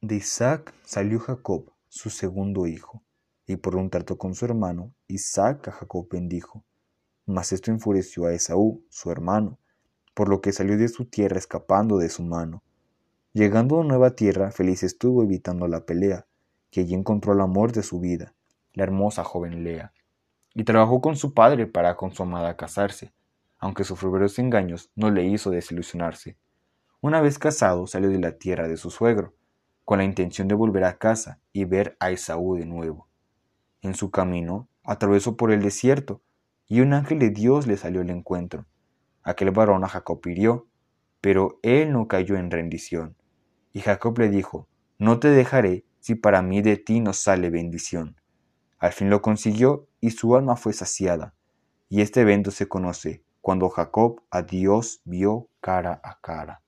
De Isaac salió Jacob, su segundo hijo, y por un trato con su hermano, Isaac a Jacob bendijo. Mas esto enfureció a Esaú, su hermano, por lo que salió de su tierra escapando de su mano. Llegando a nueva tierra, feliz estuvo evitando la pelea, que allí encontró el amor de su vida, la hermosa joven Lea, y trabajó con su padre para con su amada casarse, aunque sufrió varios engaños no le hizo desilusionarse. Una vez casado salió de la tierra de su suegro, con la intención de volver a casa y ver a Esaú de nuevo. En su camino atravesó por el desierto, y un ángel de Dios le salió al encuentro. Aquel varón a Jacob hirió, pero él no cayó en rendición. Y Jacob le dijo, No te dejaré si para mí de ti no sale bendición. Al fin lo consiguió y su alma fue saciada. Y este evento se conoce cuando Jacob a Dios vio cara a cara.